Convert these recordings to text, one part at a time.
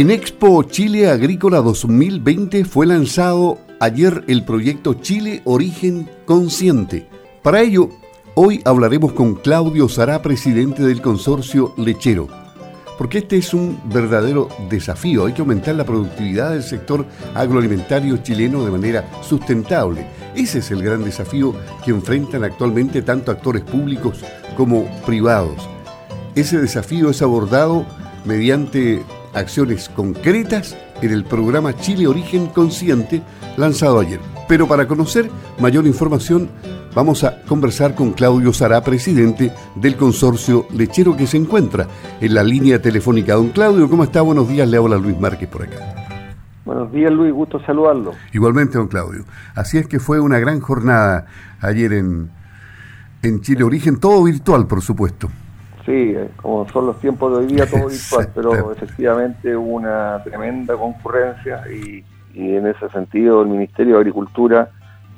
En Expo Chile Agrícola 2020 fue lanzado ayer el proyecto Chile Origen Consciente. Para ello, hoy hablaremos con Claudio Sará, presidente del consorcio lechero. Porque este es un verdadero desafío. Hay que aumentar la productividad del sector agroalimentario chileno de manera sustentable. Ese es el gran desafío que enfrentan actualmente tanto actores públicos como privados. Ese desafío es abordado mediante acciones concretas en el programa Chile Origen Consciente lanzado ayer. Pero para conocer mayor información vamos a conversar con Claudio Sará, presidente del consorcio lechero que se encuentra en la línea telefónica. Don Claudio, ¿cómo está? Buenos días, le habla Luis Márquez por acá. Buenos días Luis, gusto saludarlo. Igualmente, don Claudio. Así es que fue una gran jornada ayer en, en Chile Origen, todo virtual, por supuesto. Sí, eh, como son los tiempos de hoy día, todo virtual, pero efectivamente hubo una tremenda concurrencia y, en ese sentido el Ministerio de Agricultura,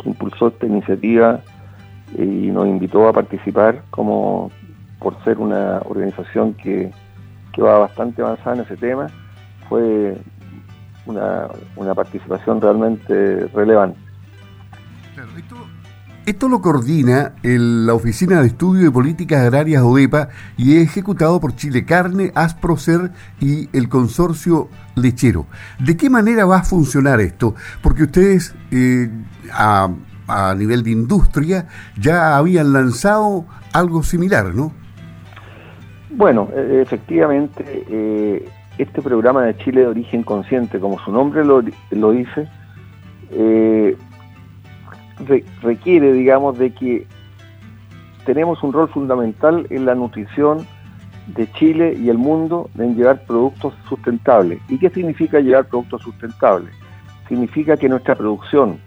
que impulsó esta iniciativa y nos invitó a participar como por ser una organización que, va bastante avanzada en ese tema, fue una, una participación realmente relevante. Esto lo coordina la Oficina de Estudio de Políticas Agrarias OEPA y es ejecutado por Chile Carne, Asprocer y el consorcio lechero. ¿De qué manera va a funcionar esto? Porque ustedes eh, a, nivel de industria ya habían lanzado algo similar, ¿no? Bueno, e, efectivamente, eh, este programa de Chile de origen consciente, como su nombre lo, lo dice, eh, requiere, digamos, de que tenemos un rol fundamental en la nutrición de Chile y el mundo en llevar productos sustentables. ¿Y qué significa llevar productos sustentables? Significa que nuestra producción,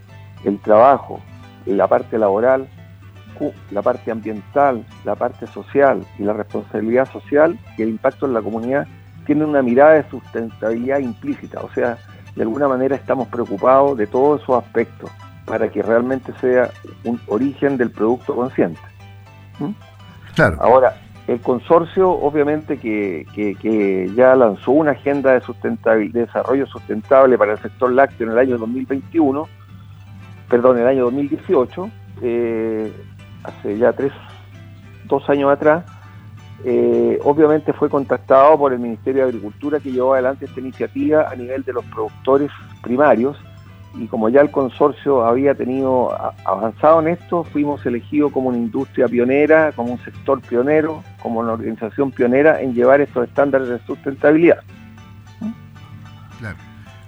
el trabajo, la parte laboral, la parte ambiental, la parte social y la responsabilidad social y el impacto en la comunidad tienen una mirada de sustentabilidad implícita. O sea, de alguna manera estamos preocupados de todos esos aspectos para que realmente sea un origen del producto consciente. ¿Mm? Claro. Ahora, el consorcio obviamente que, que, ya lanzó una agenda de, de desarrollo sustentable para el sector lácteo en el año 2021, perdón, en el año 2018, eh, hace ya tres, dos años atrás, eh, obviamente fue contactado por el Ministerio de Agricultura que llevó adelante esta iniciativa a nivel de los productores primarios y como ya el consorcio había tenido avanzado en esto, fuimos elegidos como una industria pionera, como un sector pionero, como una organización pionera en llevar estos estándares de sustentabilidad. Claro.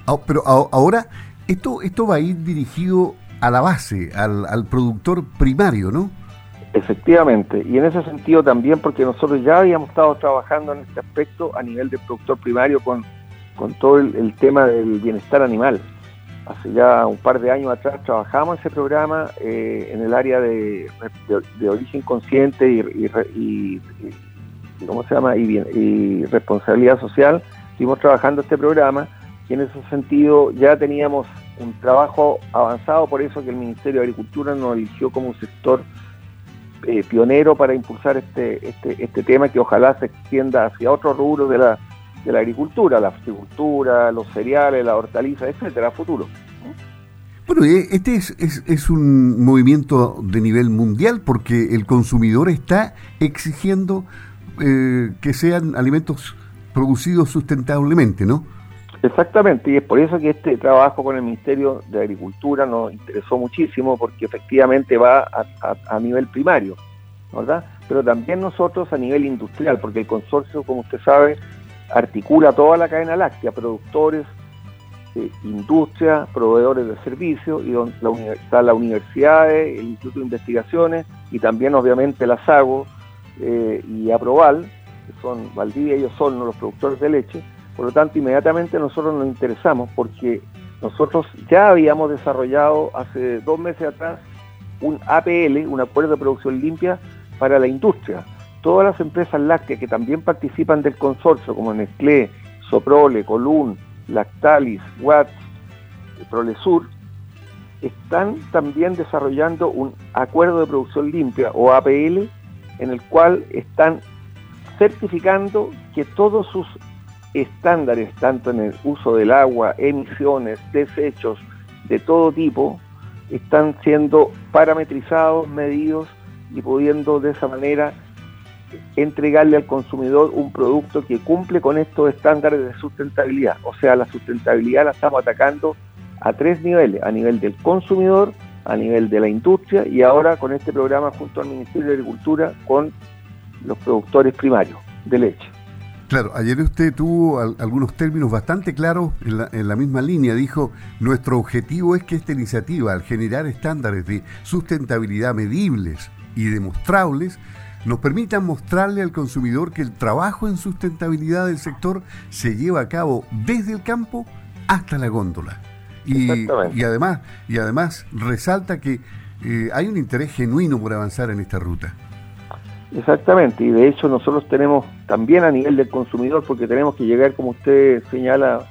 Ah, pero ahora, esto, esto va a ir dirigido a la base, al, al productor primario, ¿no? Efectivamente, y en ese sentido también porque nosotros ya habíamos estado trabajando en este aspecto a nivel de productor primario con, con todo el tema del bienestar animal hace ya un par de años atrás trabajamos ese programa eh, en el área de, origen consciente y, ¿cómo se llama? Y, responsabilidad social. Estuvimos trabajando este programa y en ese sentido ya teníamos un trabajo avanzado, por eso que el Ministerio de Agricultura nos eligió como un sector eh, pionero para impulsar este, este, este tema que ojalá se extienda hacia otros rubros de la, de la agricultura, la fruticultura, los cereales, la hortaliza, etcétera, a futuro. Bueno, este es, es, un movimiento de nivel mundial porque el consumidor está exigiendo eh, que sean alimentos producidos sustentablemente, ¿no? Exactamente, y es por eso que este trabajo con el Ministerio de Agricultura nos interesó muchísimo porque efectivamente va a, a nivel primario, ¿verdad? Pero también nosotros a nivel industrial, porque el consorcio, como usted sabe, articula toda la cadena láctea, productores, eh, industria, proveedores de servicios, y donde la, está la universidad, el Instituto de Investigaciones y también obviamente la SAGO eh, y Aproval, que son Valdivia y son los productores de leche. Por lo tanto, inmediatamente nosotros nos interesamos porque nosotros ya habíamos desarrollado hace dos meses atrás un APL, un acuerdo de producción limpia para la industria todas las empresas lácteas que también participan del consorcio, como Nestlé, Soprole, Colún, Lactalis, Watts, Prolesur, están también desarrollando un acuerdo de producción limpia o APL en el cual están certificando que todos sus estándares tanto en el uso del agua, emisiones, desechos de todo tipo, están siendo parametrizados, medidos y pudiendo de esa manera entregarle al consumidor un producto que cumple con estos estándares de sustentabilidad. O sea, la sustentabilidad la estamos atacando a tres niveles, a nivel del consumidor, a nivel de la industria y ahora con este programa junto al Ministerio de Agricultura con los productores primarios de leche. Claro, ayer usted tuvo algunos términos bastante claros en la, misma línea. Dijo, nuestro objetivo es que esta iniciativa, al generar estándares de sustentabilidad medibles y demostrables, nos permita mostrarle al consumidor que el trabajo en sustentabilidad del sector se lleva a cabo desde el campo hasta la góndola. Y, y además, y además resalta que eh, hay un interés genuino por avanzar en esta ruta. Exactamente, y de hecho nosotros tenemos también a nivel del consumidor, porque tenemos que llegar, como usted señala,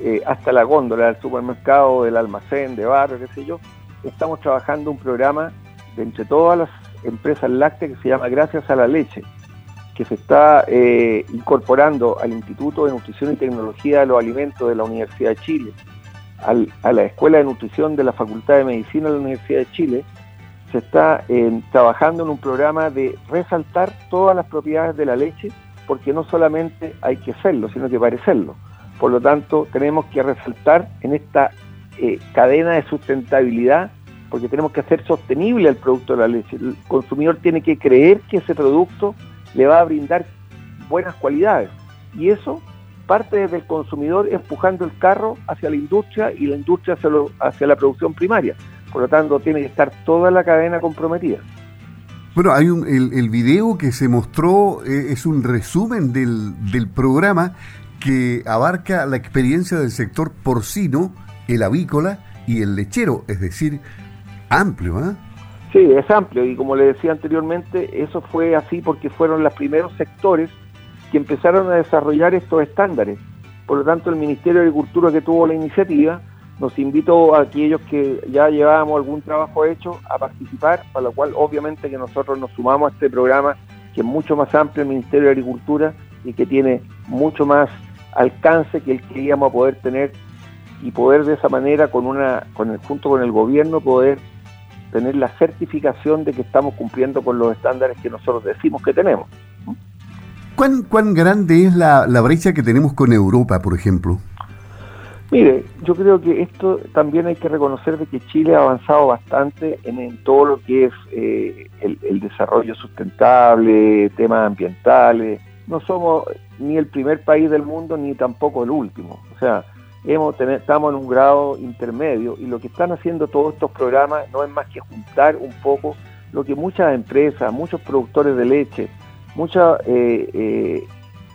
eh, hasta la góndola del supermercado, del almacén, de barrio, qué sé yo, estamos trabajando un programa de entre todas las empresas lácteas que se llama Gracias a la Leche, que se está eh, incorporando al Instituto de Nutrición y Tecnología de los Alimentos de la Universidad de Chile, a la Escuela de Nutrición de la Facultad de Medicina de la Universidad de Chile, se está eh, trabajando en un programa de resaltar todas las propiedades de la leche, porque no solamente hay que hacerlo, sino que parecerlo. Por lo tanto, tenemos que resaltar en esta eh, cadena de sustentabilidad, porque tenemos que hacer sostenible el producto de la leche. El consumidor tiene que creer que ese producto le va a brindar buenas cualidades. Y eso parte desde el consumidor empujando el carro hacia la industria y la industria hacia, hacia la producción primaria. Por lo tanto, tiene que estar toda la cadena comprometida. Bueno, hay un, el, el video que se mostró eh, es un resumen del, del programa que abarca la experiencia del sector porcino, el avícola y el lechero, es decir, amplio. ¿eh? Sí, es amplio y como le decía anteriormente, eso fue así porque fueron los primeros sectores que empezaron a desarrollar estos estándares. Por lo tanto, el Ministerio de Agricultura que tuvo la iniciativa nos invitó a aquellos que ya llevábamos algún trabajo hecho a participar, para lo cual obviamente que nosotros nos sumamos a este programa que es mucho más amplio el Ministerio de Agricultura y que tiene mucho más alcance que el que íbamos a poder tener y poder de esa manera con una con el junto con el gobierno poder tener la certificación de que estamos cumpliendo con los estándares que nosotros decimos que tenemos. ¿Cuán, cuán grande es la, la brecha que tenemos con Europa, por ejemplo? Mire, yo creo que esto también hay que reconocer de que Chile ha avanzado bastante en, todo lo que es eh, el, desarrollo sustentable, temas ambientales. No somos ni el primer país del mundo ni tampoco el último. O sea, estamos en un grado intermedio y lo que están haciendo todos estos programas no es más que juntar un poco lo que muchas empresas, muchos productores de leche, mucha eh, eh,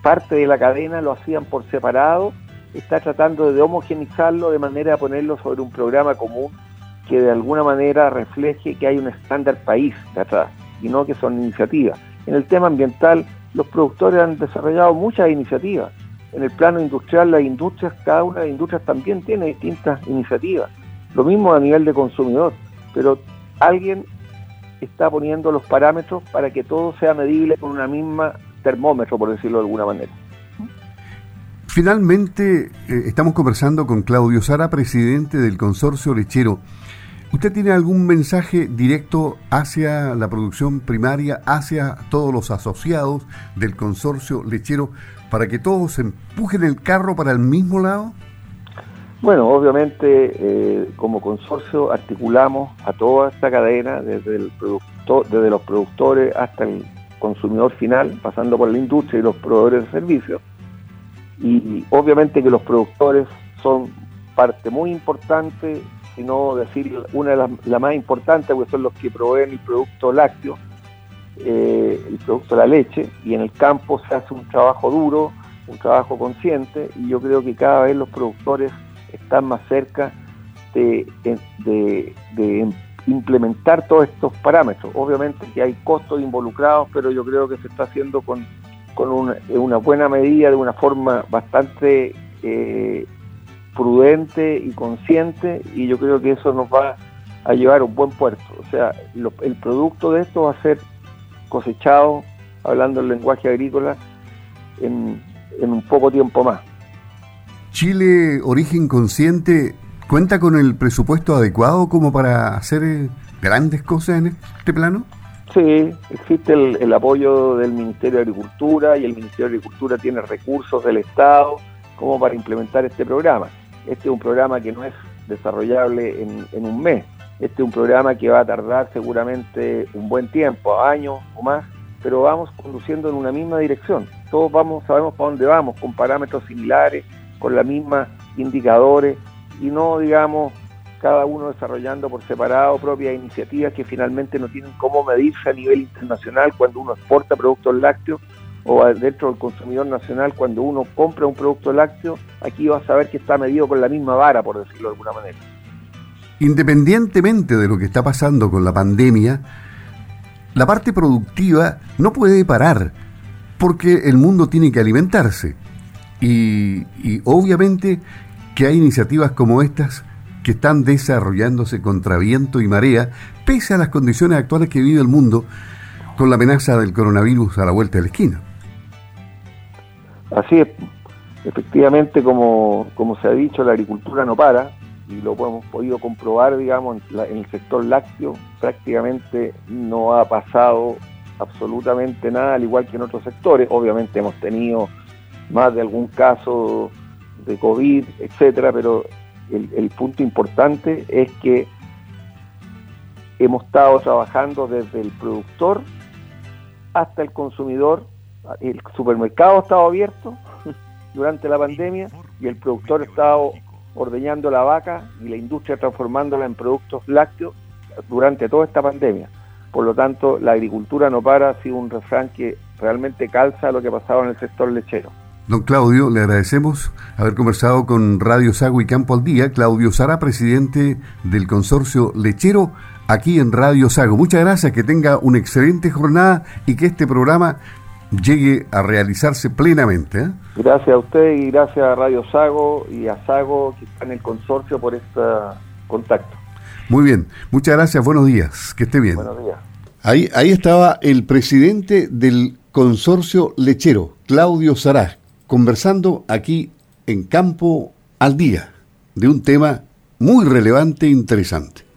parte de la cadena lo hacían por separado está tratando de homogenizarlo de manera a ponerlo sobre un programa común que de alguna manera refleje que hay un estándar país de atrás y no que son iniciativas. En el tema ambiental, los productores han desarrollado muchas iniciativas. En el plano industrial, las industrias, cada una de las industrias también tiene distintas iniciativas. Lo mismo a nivel de consumidor, pero alguien está poniendo los parámetros para que todo sea medible con una misma termómetro, por decirlo de alguna manera. Finalmente, eh, estamos conversando con Claudio Sara, presidente del consorcio lechero. ¿Usted tiene algún mensaje directo hacia la producción primaria, hacia todos los asociados del consorcio lechero, para que todos empujen el carro para el mismo lado? Bueno, obviamente eh, como consorcio articulamos a toda esta cadena, desde, los productores hasta el consumidor final, pasando por la industria y los proveedores de servicios y obviamente que los productores son parte muy importante, si no decir una de las la más importantes, porque son los que proveen el producto lácteo, eh, el producto de la leche, y en el campo se hace un trabajo duro, un trabajo consciente, y yo creo que cada vez los productores están más cerca de, implementar todos estos parámetros. Obviamente que hay costos involucrados, pero yo creo que se está haciendo con con una, buena medida, de una forma bastante eh, prudente y consciente, y yo creo que eso nos va a llevar a un buen puerto. O sea, el producto de esto va a ser cosechado, hablando el lenguaje agrícola, en, en un poco tiempo más. Chile Origen Consciente cuenta con el presupuesto adecuado como para hacer eh, grandes cosas en este plano? Sí, existe el, apoyo del Ministerio de Agricultura y el Ministerio de Agricultura tiene recursos del Estado como para implementar este programa. Este es un programa que no es desarrollable en, un mes. Este es un programa que va a tardar seguramente un buen tiempo, años o más, pero vamos conduciendo en una misma dirección. Todos vamos, sabemos para dónde vamos, con parámetros similares, con las mismas indicadores y no, digamos, cada uno desarrollando por separado propias iniciativas que finalmente no tienen cómo medirse a nivel internacional cuando uno exporta productos lácteos o dentro del consumidor nacional cuando uno compra un producto lácteo, aquí va a saber que está medido con la misma vara, por decirlo de alguna manera. Independientemente de lo que está pasando con la pandemia, la parte productiva no puede parar porque el mundo tiene que alimentarse. Y, obviamente que hay iniciativas como estas que están desarrollándose contra viento y marea, pese a las condiciones actuales que vive el mundo con la amenaza del coronavirus a la vuelta de la esquina. Así es, efectivamente, como, como se ha dicho, la agricultura no para, y lo hemos podido comprobar, digamos, en, el sector lácteo, prácticamente no ha pasado absolutamente nada, al igual que en otros sectores. Obviamente hemos tenido más de algún caso de COVID, etcétera, pero el, punto importante es que hemos estado trabajando desde el productor hasta el consumidor. El supermercado ha estado abierto durante la pandemia y el productor ha estado ordeñando la vaca y la industria transformándola en productos lácteos durante toda esta pandemia. Por lo tanto, la agricultura no para, ha sido un refrán que realmente calza lo que pasaba en el sector lechero. Don Claudio, le agradecemos haber conversado con Radio Sago y Campo al Día. Claudio Sara, presidente del consorcio lechero, aquí en Radio Sago. Muchas gracias, que tenga una excelente jornada y que este programa llegue a realizarse plenamente. ¿eh? Gracias a usted y gracias a Radio Sago y a Sago que está en el consorcio por este contacto. Muy bien, muchas gracias, buenos días, que esté bien. Buenos días. Ahí, ahí estaba el presidente del consorcio lechero, Claudio Sará conversando aquí en Campo al Día de un tema muy relevante e interesante.